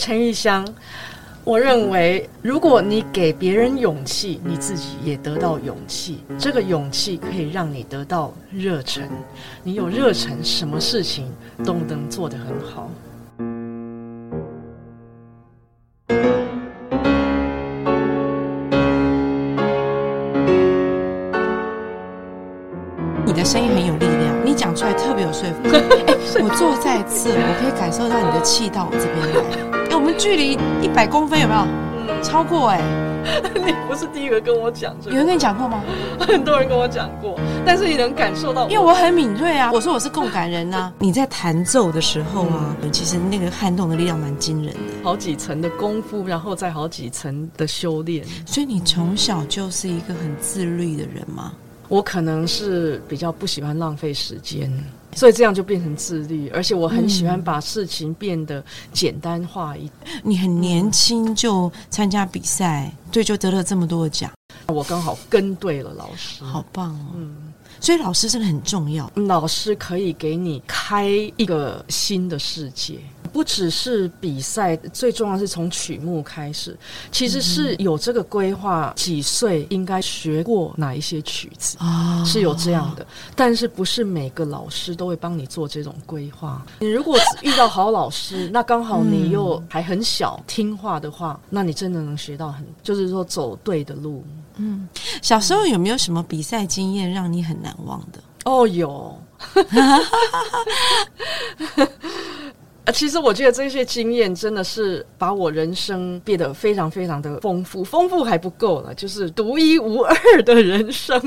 陈玉香。我认为，如果你给别人勇气，你自己也得到勇气。这个勇气可以让你得到热忱。你有热忱，什么事情都能做得很好。你的声音很有力量，你讲出来特别有说服力。哎我坐在这，我可以感受到你的气到我这边来。距离一百公分有没有？超过哎、你不是第一个跟我讲这个，有人跟你讲过吗？很多人跟我讲过，但是你能感受到，因为我很敏锐啊。我说我是共感人呐、你在弹奏的时候啊，其实那个撼动的力量蛮惊人的。好几层的功夫，然后再好几层的修炼。所以你从小就是一个很自律的人吗？我可能是比较不喜欢浪费时间，所以这样就变成自律，而且我很喜欢把事情变得简单化一点。你很年轻就参加比赛，对，就得了这么多的奖，我刚好跟对了老师，好棒哦！嗯，所以老师真的很重要。老师可以给你开一个新的世界。不只是比赛，最重要是从曲目开始，其实是有这个规划，几岁应该学过哪一些曲子。啊是有这样的，但是不是每个老师都会帮你做这种规划。你如果遇到好老师，那刚好你又还很小，听话的话，那你真的能学到很，就是说走对的路。嗯小时候有没有什么比赛经验让你很难忘的？哦，有。其实我觉得这些经验真的是把我人生变得非常非常的丰富，丰富还不够呢，就是独一无二的人生。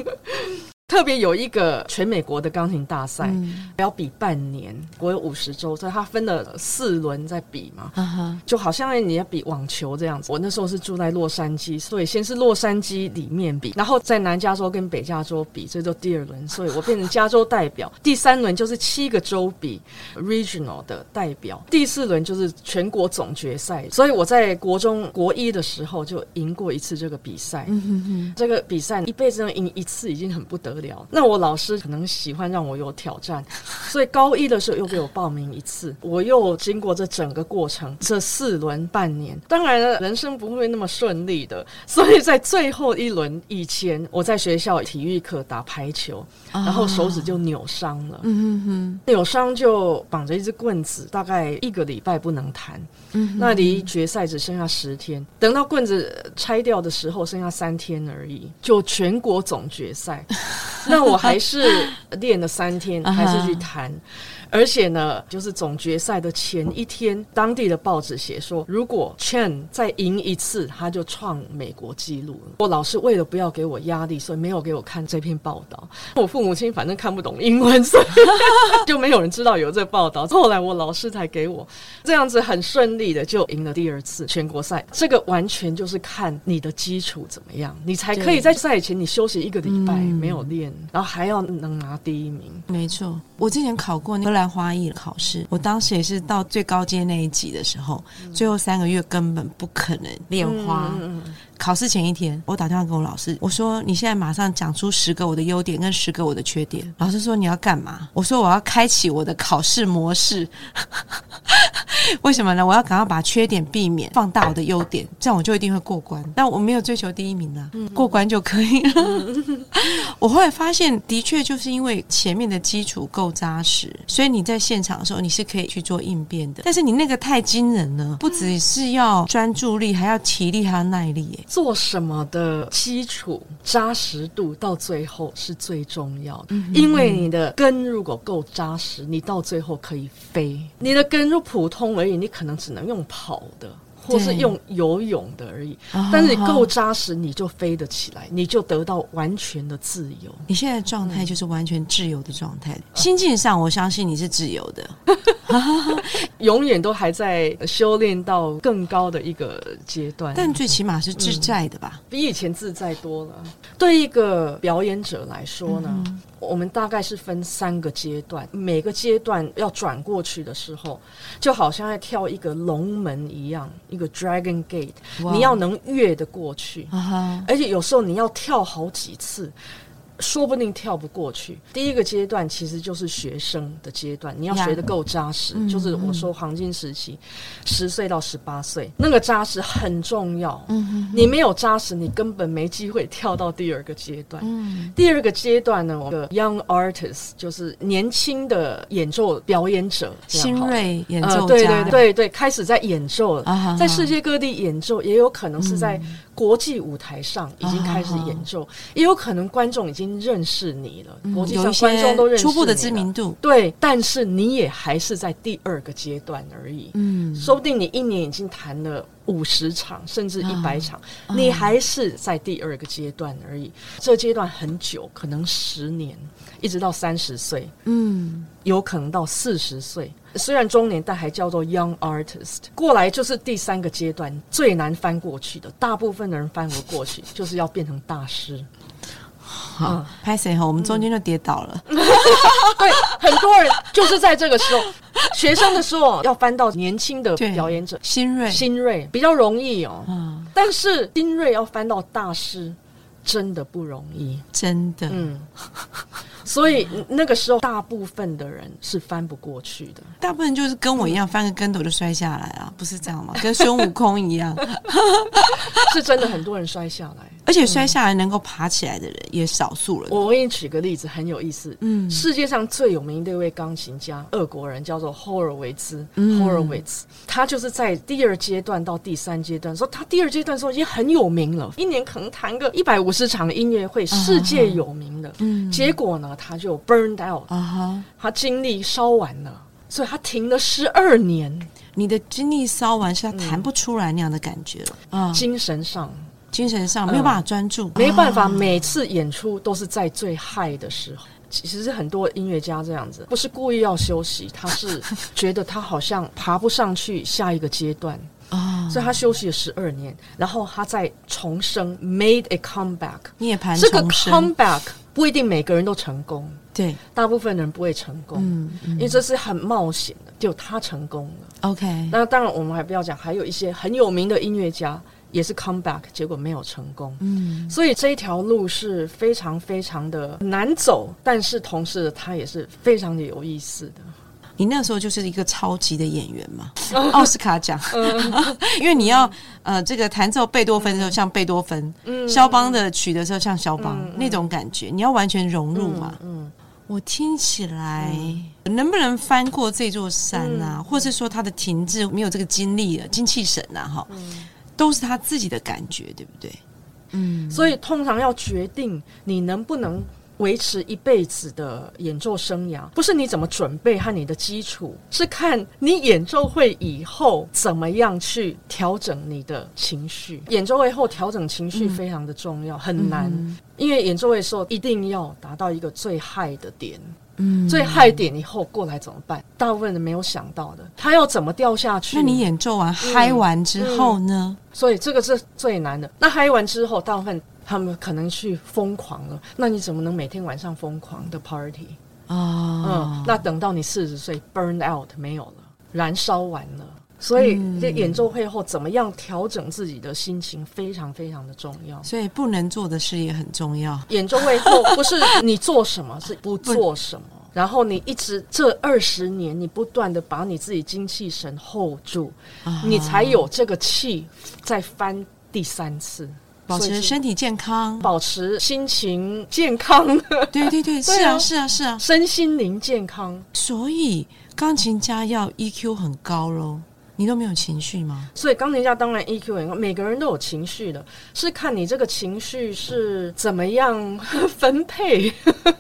特别有一个全美国的钢琴大赛，嗯要比半年，我有五十周，所以它分了四轮在比嘛。啊哈，就好像你要比网球这样子。我那时候是住在洛杉矶，所以先是洛杉矶里面比，然后在南加州跟北加州比，这就第二轮，所以我变成加州代表。第三轮就是七个州比 regional 的代表，第四轮就是全国总决赛。所以我在国中国一的时候就赢过一次这个比赛嗯哼。这个比赛一辈子能赢一次已经很不得了。那我老师可能喜欢让我有挑战，所以高一的时候又给我报名一次，我又经过这整个过程，这四轮半年。当然了，人生不会那么顺利的，所以在最后一轮以前，我在学校体育课打排球，然后手指就扭伤了。嗯哼扭伤就绑着一只棍子，大概一个礼拜不能弹。嗯那离决赛只剩下十天，等到棍子拆掉的时候，剩下三天而已，就全国总决赛。那我还是练了三天，还是去弹。而且呢，就是总决赛的前一天，当地的报纸写说，如果 Chen 再赢一次，他就创美国纪录了。我老师为了不要给我压力，所以没有给我看这篇报道。我父母亲反正看不懂英文，所以 就没有人知道有这报道。后来我老师才给我，这样子很顺利的就赢了第二次全国赛。这个完全就是看你的基础怎么样，你才可以在赛前你休息一个礼拜嗯没有练，然后还要能拿第一名。没错，我之前考过荷兰花艺考试，我当时也是到最高阶那一级的时候，最后三个月根本不可能练花。考试前一天，我打电话给我老师，我说：“你现在马上讲出十个我的优点跟十个我的缺点。”老师说：“你要干嘛？”我说：“我要开启我的考试模式。为什么呢？我要赶快把缺点避免，放大我的优点，这样我就一定会过关。但我没有追求第一名啊，过关就可以了。我后来发现，的确就是因为前面的基础够扎实，所以你在现场的时候你是可以去做应变的。但是你那个太惊人了，不只是要专注力，还要体力，还要耐力。耶做什么的基础扎实度到最后是最重要的，因为你的根如果够扎实，你到最后可以飞。你的根如普通而已，你可能只能用跑的。或是用游泳的而已，但是你够扎实，你就飞得起来，你就得到完全的自由。你现在状态就是完全自由的状态，心境上我相信你是自由的，永远都还在修炼到更高的一个阶段。但最起码是自在的吧，比以前自在多了。对一个表演者来说呢？我们大概是分三个阶段，每个阶段要转过去的时候，就好像在跳一个龙门一样，一个 Dragon Gate，你要能越得过去，而且有时候你要跳好几次。说不定跳不过去。第一个阶段其实就是学生的阶段，你要学的够扎实。就是我说黄金时期，十岁到十八岁，那个扎实很重要。嗯你没有扎实，你根本没机会跳到第二个阶段。嗯，第二个阶段呢，我的 young artist 就是年轻的演奏表演者，新锐演奏家，对对对对，开始在演奏了，在世界各地演奏，也有可能是在。国际舞台上已经开始演奏，也有可能观众已经认识你了。国际上观众都认识初步的知名度，对，但是你也还是在第二个阶段而已。嗯，说不定你一年已经谈了五十场，甚至一百场，你还是在第二个阶段而已。这阶段很久，可能十年，一直到三十岁。嗯。有可能到四十岁，虽然中年，但还叫做 young artist。过来就是第三个阶段，最难翻过去的。大部分的人翻不过去，就是要变成大师。好，拍谁哈？我们中间就跌倒了。对，很多人就是在这个时候，学生的时候要翻到年轻的表演者，新锐，新锐比较容易哦。嗯，但是新锐要翻到大师，真的不容易，真的。嗯。所以那个时候，大部分的人是翻不过去的。大部分就是跟我一样，翻个跟头就摔下来啊，不是这样吗？跟孙悟空一样，是真的很多人摔下来，而且摔下来能够爬起来的人也少数了。我给你举个例子，很有意思。嗯，世界上最有名的一位钢琴家，俄国人叫做霍尔维兹 （Horowitz），他就是在第二阶段到第三阶段，说他第二阶段时候已经很有名了，一年可能弹个一百五十场音乐会，世界有名的。嗯，结果呢？他就 burned out，啊哈，他精力烧完了，所以他停了十二年。你的精力烧完，是他弹不出来那样的感觉了啊，精神上，精神上没有办法专注，没办法，每次演出都是在最嗨的时候。其实很多音乐家这样子，不是故意要休息，他是觉得他好像爬不上去下一个阶段。啊，所以他休息了十二年，然后他再重生，made a comeback，涅槃这个 comeback。不一定每个人都成功，对，大部分人不会成功，嗯，因为这是很冒险的。就他成功了，OK。那当然，我们还不要讲，还有一些很有名的音乐家也是 come back，结果没有成功，嗯。所以这一条路是非常非常的难走，但是同时它也是非常的有意思的。你那时候就是一个超级的演员嘛，奥斯卡奖，因为你要呃这个弹奏贝多芬的时候像贝多芬，肖邦的曲的时候像肖邦那种感觉，你要完全融入嘛。嗯，我听起来能不能翻过这座山啊，或是说他的停滞没有这个精力了，精气神啊，哈，都是他自己的感觉，对不对？嗯，所以通常要决定你能不能。维持一辈子的演奏生涯，不是你怎么准备和你的基础，是看你演奏会以后怎么样去调整你的情绪。演奏会后调整情绪非常的重要，很难，因为演奏会的时候一定要达到一个最嗨的点，嗯，最害点以后过来怎么办？大部分人没有想到的，他要怎么掉下去？那你演奏完嗨完之后呢？所以这个是最难的。那嗨完之后，大部分。他们可能去疯狂了，那你怎么能每天晚上疯狂的 party 啊？嗯，那等到你四十岁 burn out 没有了，燃烧完了，所以这演奏会后怎么样调整自己的心情非常非常的重要。所以不能做的事也很重要。演奏会后不是你做什么，是不做什么。然后你一直这二十年，你不断的把你自己精气神 hold 住，你才有这个气再翻第三次。保持身体健康，保持心情健康。对对对，是啊是啊是啊，身心灵健康。所以钢琴家要 EQ 很高喽。你都没有情绪吗？所以钢琴家当然 EQ 很高，每个人都有情绪的，是看你这个情绪是怎么样分配，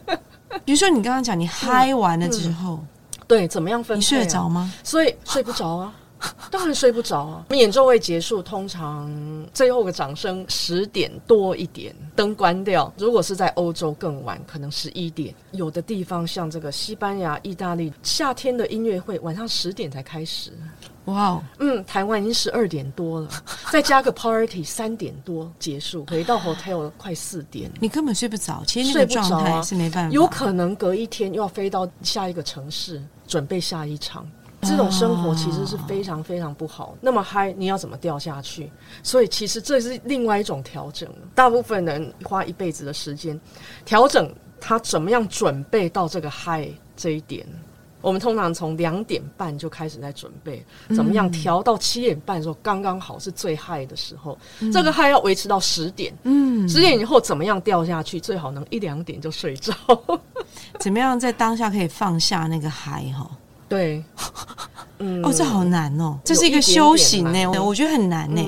比如说你刚刚讲你嗨完了之后，对，怎么样分配、啊？你睡得着吗？所以睡不着啊。当然睡不着啊！我们演奏会结束，通常最后个掌声十点多一点，灯关掉。如果是在欧洲更晚，可能十一点。有的地方像这个西班牙、意大利，夏天的音乐会晚上十点才开始。哇哦，嗯，台湾已经十二点多了，再加个 party，三点多结束，回到 hotel 快四点，你根本睡不着。其实那个状态是没办法，有可能隔一天又要飞到下一个城市，准备下一场。这种生活其实是非常非常不好。那么嗨，你要怎么掉下去？所以其实这是另外一种调整。大部分人花一辈子的时间调整他怎么样准备到这个嗨这一点。我们通常从两点半就开始在准备，怎么样调到七点半的时候刚刚好是最嗨的时候。这个嗨要维持到十点，嗯，十点以后怎么样掉下去？最好能一两点就睡着。怎么样在当下可以放下那个嗨？哈。对，嗯，哦，这好难哦，这是一个修行呢，我觉得很难呢。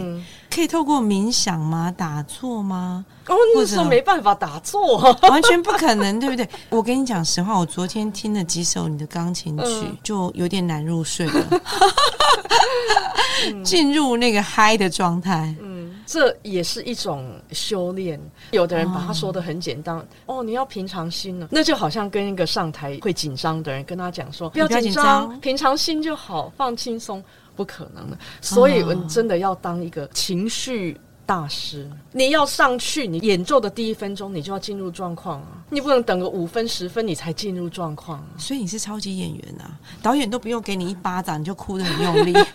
可以透过冥想吗？打坐吗？哦，那时候没办法打坐，完全不可能，对不对？我跟你讲实话，我昨天听了几首你的钢琴曲，就有点难入睡了，进入那个嗨的状态。嗯，这也是一种修炼。有的人把它说的很简单，哦，你要平常心了，那就好像跟一个上台会紧张的人跟他讲说，不要紧张，平常心就好，放轻松。不可能的，所以你真的要当一个情绪大师。你要上去，你演奏的第一分钟，你就要进入状况啊！你不能等个五分十分你才进入状况。所以你是超级演员啊！导演都不用给你一巴掌，你就哭得很用力。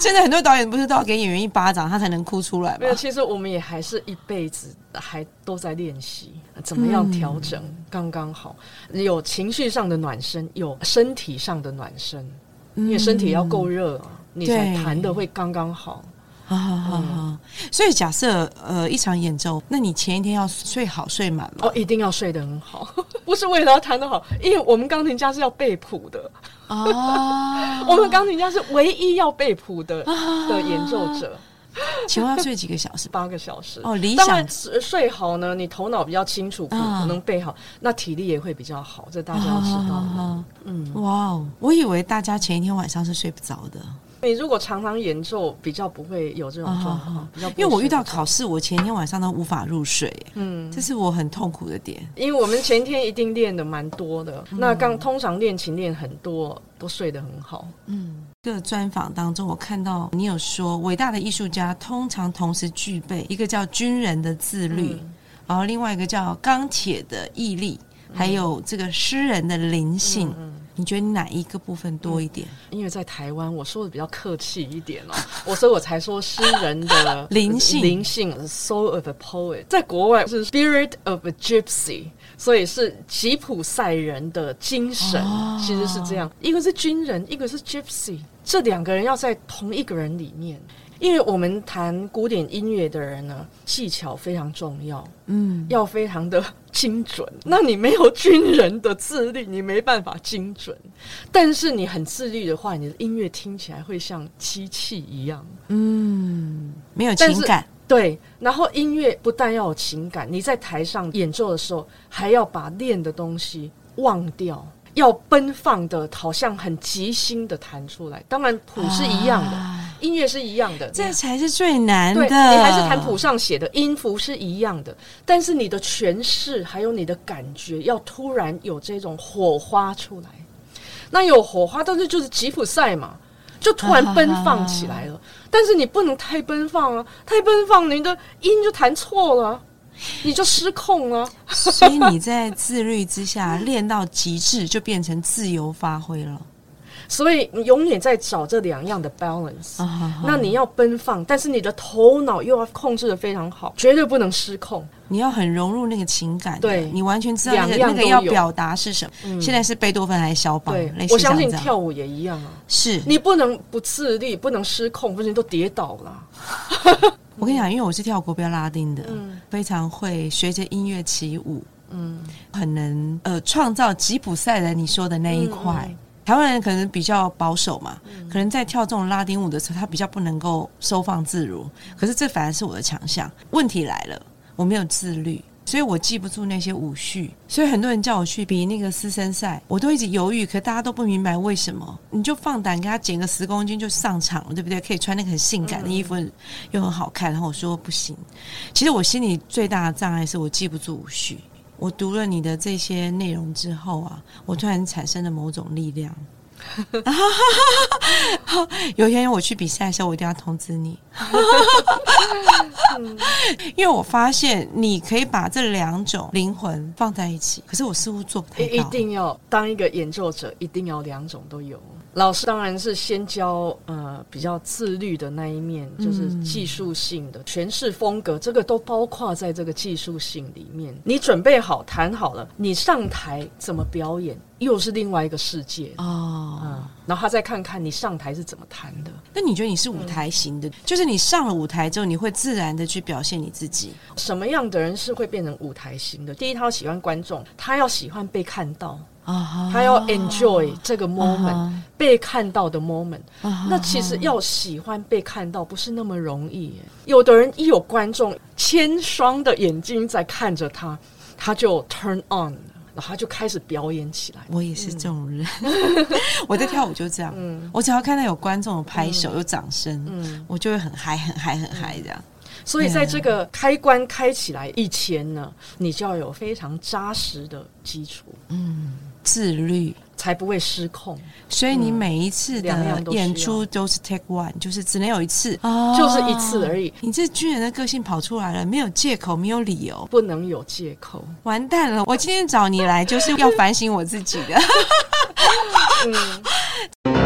现在很多导演不是都要给演员一巴掌，他才能哭出来吗？没有，其实我们也还是一辈子还都在练习怎么样调整刚刚好，有情绪上的暖身，有身体上的暖身。因为身体要够热，你才弹的会刚刚好。好好好好，所以假设呃一场演奏，那你前一天要睡好睡满吗？哦，一定要睡得很好，不是为了要弹得好，因为我们钢琴家是要背谱的啊。我们钢琴家是唯一要背谱的的演奏者。请问要睡几个小时？八个小时哦。理想睡好呢，你头脑比较清楚，可能背好，那体力也会比较好。这大家要知道。嗯，哇哦，我以为大家前一天晚上是睡不着的。你如果常常演奏，比较不会有这种状况。因为我遇到考试，我前一天晚上都无法入睡。嗯，这是我很痛苦的点。因为我们前天一定练的蛮多的，那刚通常练琴练很多，都睡得很好。嗯。个专访当中，我看到你有说，伟大的艺术家通常同时具备一个叫军人的自律，然后另外一个叫钢铁的毅力，还有这个诗人的灵性。你觉得哪一个部分多一点？因为在台湾，我说的比较客气一点哦，我所以我才说诗人的 灵性，灵性 soul of a poet，在国外是 spirit of a gypsy。所以是吉普赛人的精神，其实是这样。一个是军人，一个是 Gypsy，这两个人要在同一个人里面。因为我们弹古典音乐的人呢，技巧非常重要，嗯，要非常的精准。那你没有军人的自律，你没办法精准。但是你很自律的话，你的音乐听起来会像机器一样，嗯，没有情感。对，然后音乐不但要有情感，你在台上演奏的时候，还要把练的东西忘掉，要奔放的，好像很即兴的弹出来。当然谱是一样的，音乐是一样的，这才是最难的。你还是弹谱上写的，音符是一样的，但是你的诠释还有你的感觉，要突然有这种火花出来。那有火花，但是就是吉普赛嘛。就突然奔放起来了，但是你不能太奔放啊！太奔放，你的音就弹错了，你就失控了。所以你在自律之下 练到极致，就变成自由发挥了。所以你永远在找这两样的 balance。那你要奔放，但是你的头脑又要控制的非常好，绝对不能失控。你要很融入那个情感，对你完全知道那个那个要表达是什么。现在是贝多芬还是肖邦？我相信跳舞也一样啊。是你不能不自律，不能失控，不然都跌倒了。我跟你讲，因为我是跳国标拉丁的，非常会学着音乐起舞，嗯，很能呃创造吉普赛人你说的那一块。台湾人可能比较保守嘛，可能在跳这种拉丁舞的时候，他比较不能够收放自如。可是这反而是我的强项。问题来了，我没有自律。所以我记不住那些舞序，所以很多人叫我去比那个私生赛，我都一直犹豫，可大家都不明白为什么。你就放胆给他减个十公斤就上场了，对不对？可以穿那个很性感的衣服，又很好看。然后我说不行。其实我心里最大的障碍是我记不住舞序。我读了你的这些内容之后啊，我突然产生了某种力量。有一天我去比赛的时候，我一定要通知你，因为我发现你可以把这两种灵魂放在一起，可是我似乎做不太到。一定要当一个演奏者，一定要两种都有。老师当然是先教呃比较自律的那一面，就是技术性的诠释风格，这个都包括在这个技术性里面。你准备好弹好了，你上台怎么表演，又是另外一个世界哦。嗯，然后他再看看你上台是怎么弹的。那你觉得你是舞台型的，就是你上了舞台之后，你会自然的去表现你自己？什么样的人是会变成舞台型的？第一，他要喜欢观众，他要喜欢被看到。啊，他要 enjoy 这个 moment 被看到的 moment，那其实要喜欢被看到不是那么容易。有的人一有观众千双的眼睛在看着他，他就 turn on，然后他就开始表演起来。我也是这种人，我在跳舞就这样，嗯我只要看到有观众有拍手有掌声，嗯我就会很嗨很嗨很嗨这样。所以在这个开关开起来以前呢，你就要有非常扎实的基础。嗯。自律才不会失控，所以你每一次的演出都是 take one，就是只能有一次，就是一次而已。你这军人的个性跑出来了，没有借口，没有理由，不能有借口。完蛋了！我今天找你来就是要反省我自己的。你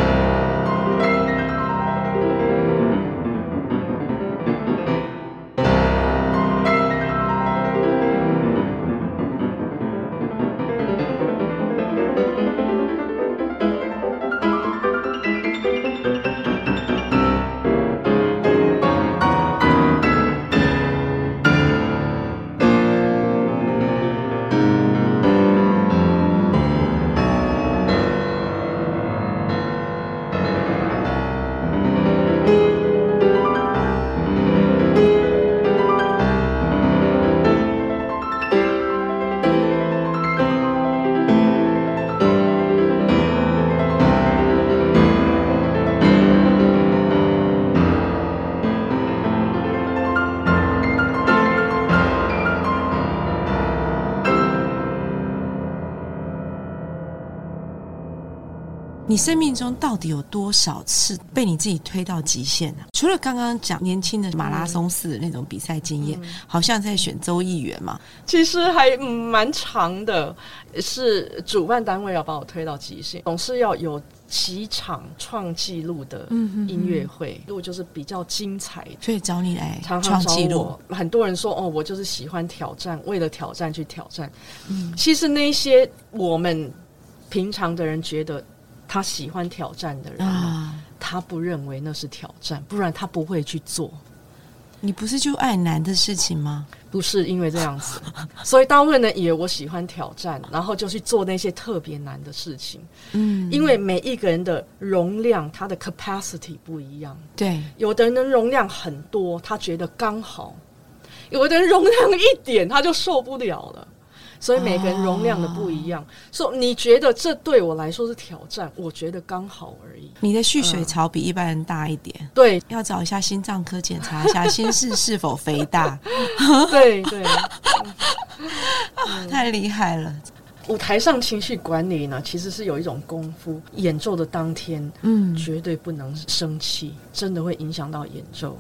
生命中到底有多少次被你自己推到极限呢？除了刚刚讲年轻的马拉松式的那种比赛经验，好像在选州议员嘛，其实还蛮长的。是主办单位要把我推到极限，总是要有几场创纪录的音乐会，路就是比较精彩，所以找你来创纪录。很多人说哦，我就是喜欢挑战，为了挑战去挑战。嗯，其实那些我们平常的人觉得。他喜欢挑战的人，他不认为那是挑战，不然他不会去做。你不是就爱难的事情吗？不是因为这样子，所以大部分人以为我喜欢挑战，然后就去做那些特别难的事情。嗯，因为每一个人的容量，他的 capacity 不一样。对，有的人容量很多，他觉得刚好；有的人容量一点，他就受不了了。所以每个人容量的不一样，说你觉得这对我来说是挑战，我觉得刚好而已。你的蓄水槽比一般人大一点，对，要找一下心脏科检查一下心室是否肥大。对 对，太厉害了。舞台上情绪管理呢，其实是有一种功夫。演奏的当天，嗯，绝对不能生气，真的会影响到演奏。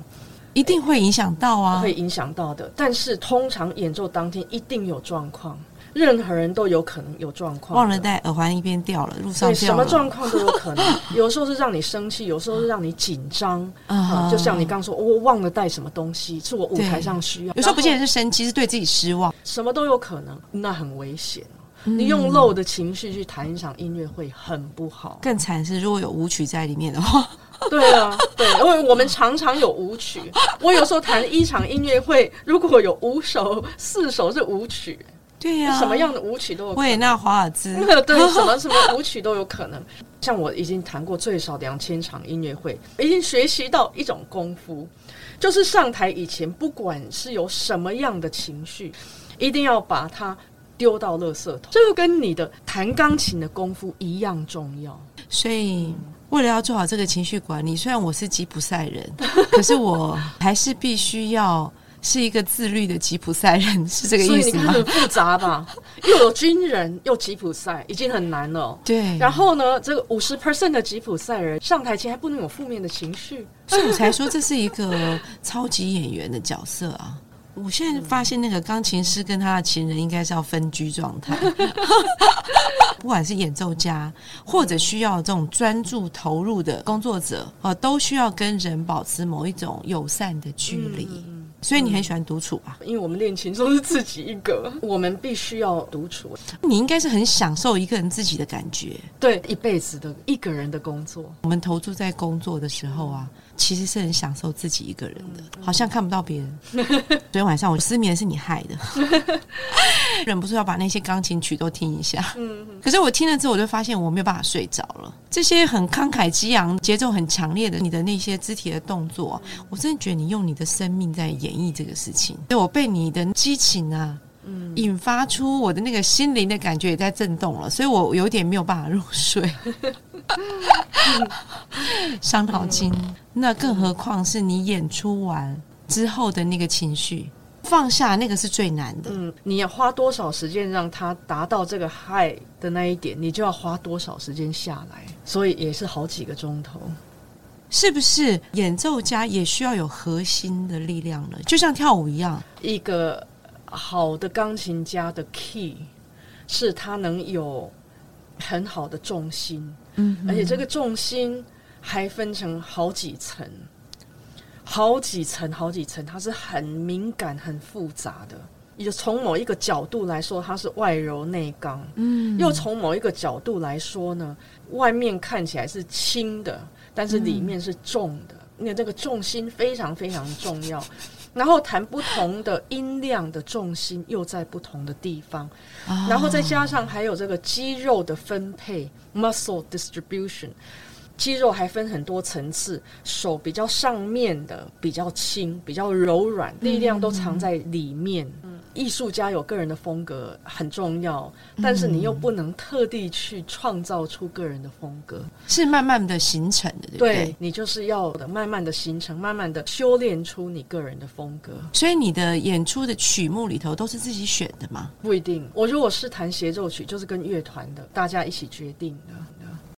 一定会影响到啊，会影响到的。但是通常演奏当天一定有状况，任何人都有可能有状况。忘了戴耳环，一边掉了，路上什么状况都有可能。有时候是让你生气，有时候是让你紧张。啊，就像你刚说，我忘了带什么东西，是我舞台上需要。有时候不见得是生气，是对自己失望，什么都有可能。那很危险。你用漏的情绪去弹一场音乐会，很不好。更惨是，如果有舞曲在里面的话。对啊，对，因为我们常常有舞曲。我有时候弹一场音乐会，如果有五首、四首是舞曲，对呀、什么样的舞曲都有可能。维也纳华尔兹，对，什么什么舞曲都有可能。像我已经弹过最少两千场音乐会，已经学习到一种功夫，就是上台以前，不管是有什么样的情绪，一定要把它丢到垃圾桶。这个跟你的弹钢琴的功夫一样重要。所以。为了要做好这个情绪管理，虽然我是吉普赛人，可是我还是必须要是一个自律的吉普赛人，是这个意思吗？很复杂吧？又有军人，又吉普赛，已经很难了。对，然后呢，这个五十 percent 的吉普赛人上台前还不能有负面的情绪。所以我才说这是一个超级演员的角色啊！我现在发现那个钢琴师跟他的情人应该是要分居状态，不管是演奏家或者需要这种专注投入的工作者，呃，都需要跟人保持某一种友善的距离。所以你很喜欢独处吧？因为我们练琴都是自己一个，我们必须要独处。你应该是很享受一个人自己的感觉。对，一辈子的一个人的工作，我们投注在工作的时候啊，其实是很享受自己一个人的，好像看不到别人。昨天晚上我失眠是你害的，忍不住要把那些钢琴曲都听一下。可是我听了之后，我就发现我没有办法睡着了。这些很慷慨激昂、节奏很强烈的你的那些肢体的动作，我真的觉得你用你的生命在演绎这个事情。所以我被你的激情啊。引发出我的那个心灵的感觉也在震动了，所以我有点没有办法入睡，伤脑筋。那更何况是你演出完之后的那个情绪放下，那个是最难的。嗯，你要花多少时间让它达到这个 high 的那一点，你就要花多少时间下来，所以也是好几个钟头。是不是演奏家也需要有核心的力量了？就像跳舞一样，一个好的钢琴家的 key 是他能有很好的重心，嗯而且这个重心还分成好几层，好几层，好几层，它是很敏感、很复杂的。也从某一个角度来说，它是外柔内刚；嗯又从某一个角度来说呢，外面看起来是轻的，但是里面是重的。因为这个重心非常非常重要。然后弹不同的音量的重心又在不同的地方，然后再加上还有这个肌肉的分配 （muscle distribution）。肌肉还分很多层次，手比较上面的比较轻，比较柔软，力量都藏在里面。艺术家有个人的风格很重要，但是你又不能特地去创造出个人的风格。是慢慢的形成的，对不对？对你就是要的慢慢的形成，慢慢的修炼出你个人的风格。所以你的演出的曲目里头都是自己选的吗？不一定，我如果是弹协奏曲，就是跟乐团的大家一起决定的。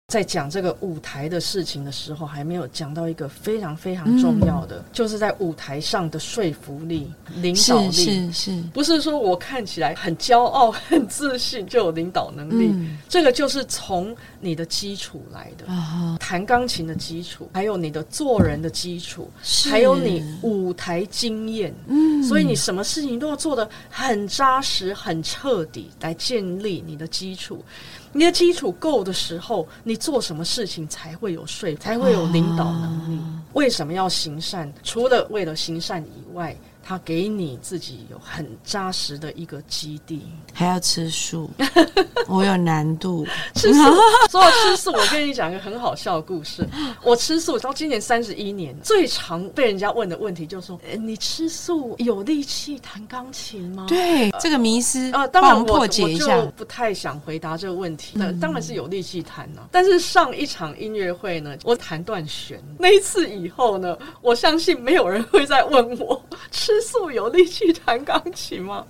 在讲这个舞台的事情的时候，还没有讲到一个非常非常重要的，就是在舞台上的说服力、领导力。是不是说我看起来很骄傲、很自信就有领导能力，嗯这个就是从你的基础来的。啊，弹钢琴的基础，还有你的做人的基础，还有你舞台经验，嗯所以你什么事情都要做的很扎实、很彻底，来建立你的基础。你的基础够的时候，你做什么事情才会有说服，才会有领导能力。为什么要行善？除了为了行善以外，它给你自己有很扎实的一个基地。还要吃素，我有难度。吃素，说到吃素，我跟你讲一个很好笑的故事。我吃素到今年三十一年，最常被人家问的问题就是说：“呃你吃素有力气弹钢琴吗？”对，这个迷思，呃，当然我破解一下我就。不太想回答这个问题。那、当然是有力气弹呢、但是上一场音乐会呢，我弹断弦。那一次以后呢，我相信没有人会再问我吃素有力气弹钢琴吗？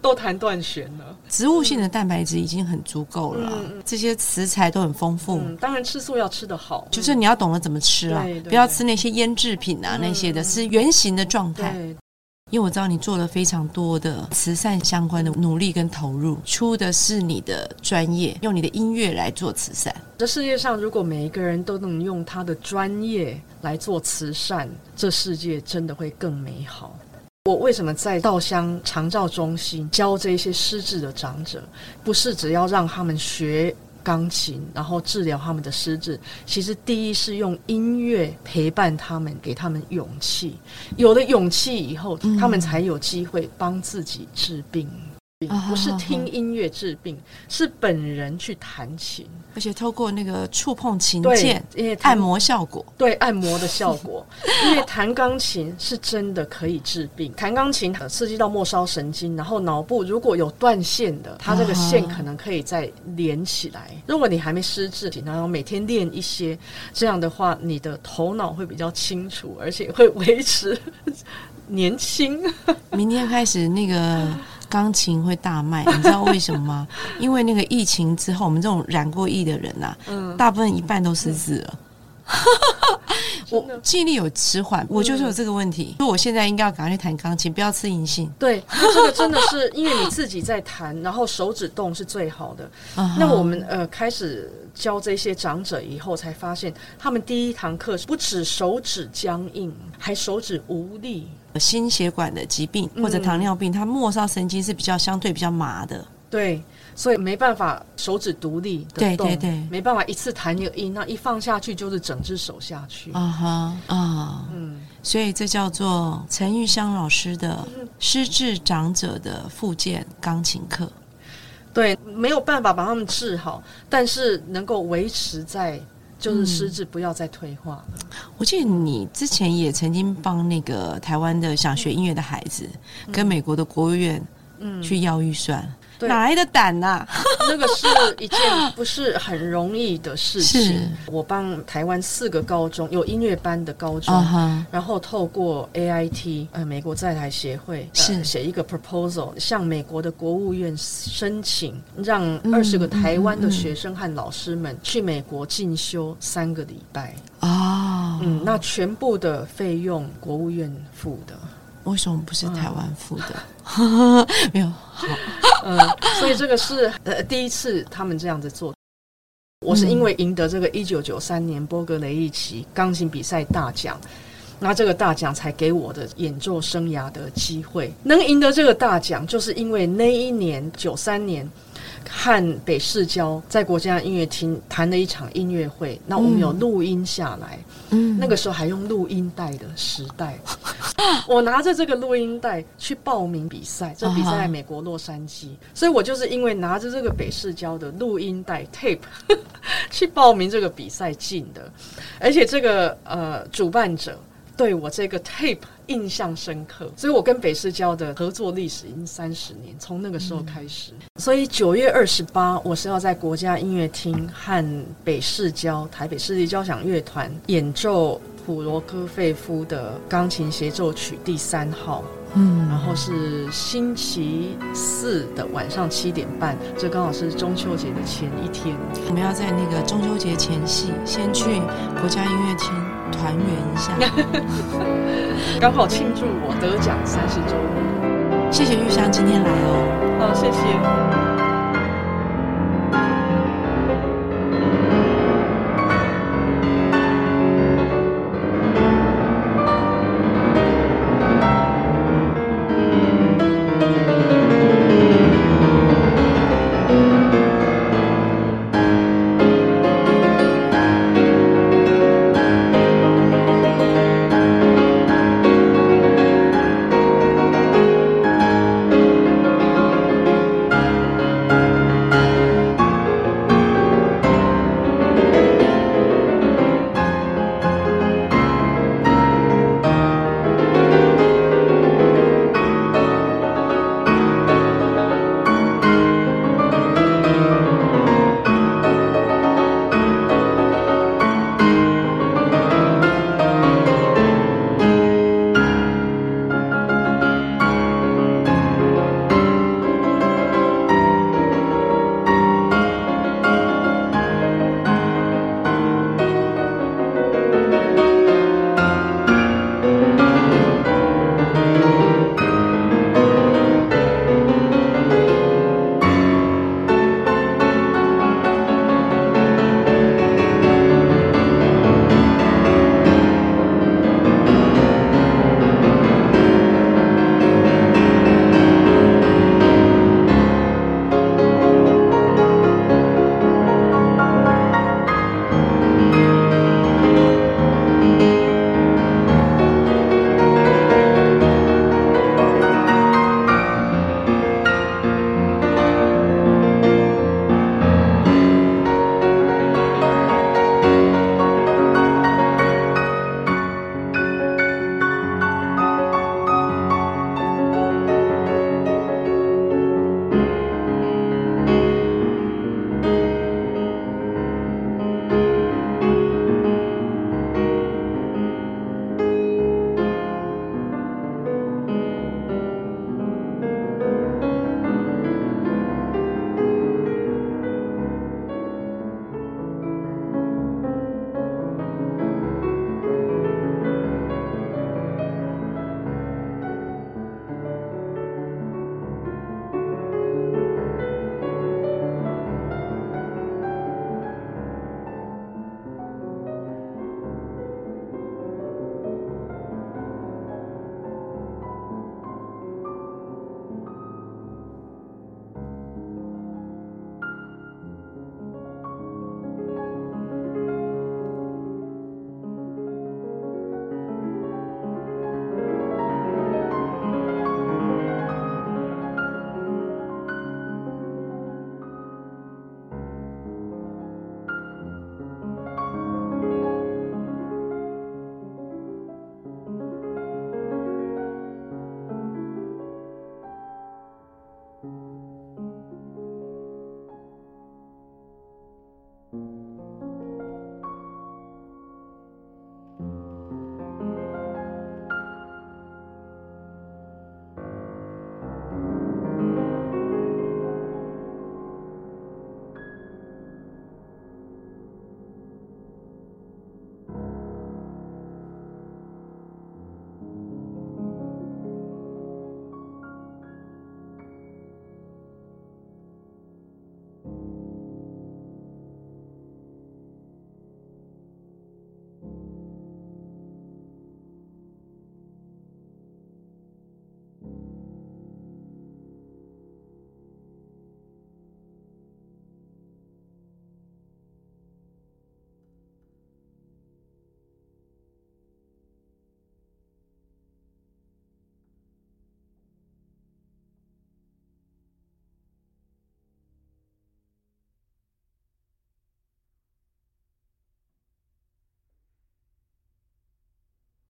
都弹断弦了。植物性的蛋白质已经很足够了啊，这些食材都很丰富。嗯，当然吃素要吃得好，就是你要懂得怎么吃啊不要吃那些腌制品啊，那些的，是原形的状态。因为我知道你做了非常多的慈善相关的努力跟投入，出的是你的专业，用你的音乐来做慈善。这世界上，如果每一个人都能用他的专业来做慈善，这世界真的会更美好。我为什么在稻香长照中心教这些失智的长者？不是只要让他们学钢琴，然后治疗他们的失智。其实，第一是用音乐陪伴他们，给他们勇气。有了勇气以后，他们才有机会帮自己治病。啊不是听音乐治病，是本人去弹琴。而且透过那个触碰琴键，因为按摩效果。对按摩的效果，因为弹钢琴是真的可以治病。弹钢琴呃刺激到末梢神经，然后脑部如果有断线的，它这个线可能可以再连起来。如果你还没失智，然后每天练一些，这样的话，你的头脑会比较清楚，而且会维持 年轻。明天开始那个钢琴会大卖，你知道为什么吗？因为那个疫情之后，我们这种染过疫的人呐、嗯，大部分一半都失智了。我记忆力有迟缓，我就是有这个问题，所以我现在应该要赶快去弹钢琴，不要吃银杏。对，这个真的是因为你自己在弹，然后手指动是最好的。啊那我们呃开始教这些长者以后，才发现他们第一堂课不止手指僵硬，还手指无力。心血管的疾病嗯或者糖尿病，它末梢神经是比较相对比较麻的。对，所以没办法手指独立的动，对对对没办法一次弹一个音，那一放下去就是整只手下去。啊哈啊，嗯，所以这叫做陈玉香老师的失智长者的复健钢琴课。对，没有办法把他们治好，但是能够维持在就是失智不要再退化了。我记得你之前也曾经帮那个台湾的想学音乐的孩子，跟美国的国务院嗯，去要预算，对哪来的胆呐、那个是一件不是很容易的事情。我帮台湾四个高中有音乐班的高中。然后透过 AIT 呃美国在台协会是呃、写一个 proposal 向美国的国务院申请，让嗯二十个台湾的学生和老师们去美国进修三个礼拜。哦，嗯，那全部的费用国务院付的。为什么不是台湾付的？没有，好，嗯，所以这个是呃第一次他们这样子做。我是因为赢得这个一九九三年波格雷一奇钢琴比赛大奖，那这个大奖才给我的演奏生涯的机会。能赢得这个大奖，就是因为那一年九三年和北市交在国家音乐厅谈了一场音乐会，那我们有录音下来。嗯那个时候还用录音带的时代，我拿着这个录音带去报名比赛，这比赛在美国洛杉矶，所以我就是因为拿着这个北市交的录音带 tape 去报名这个比赛进的，而且这个呃主办者。对我这个 tape 印象深刻，所以我跟北市交的合作历史已经三十年，从那个时候开始。所以九月二十八，我是要在国家音乐厅和北市交台北市立交响乐团演奏普罗科菲夫的钢琴协奏曲第三号，嗯然后是星期四的晚上七点半，这刚好是中秋节的前一天。我们要在那个中秋节前夕，先去国家音乐厅团圆一下。刚好庆祝我得奖三十周年。谢谢玉香今天来哦。好，谢谢。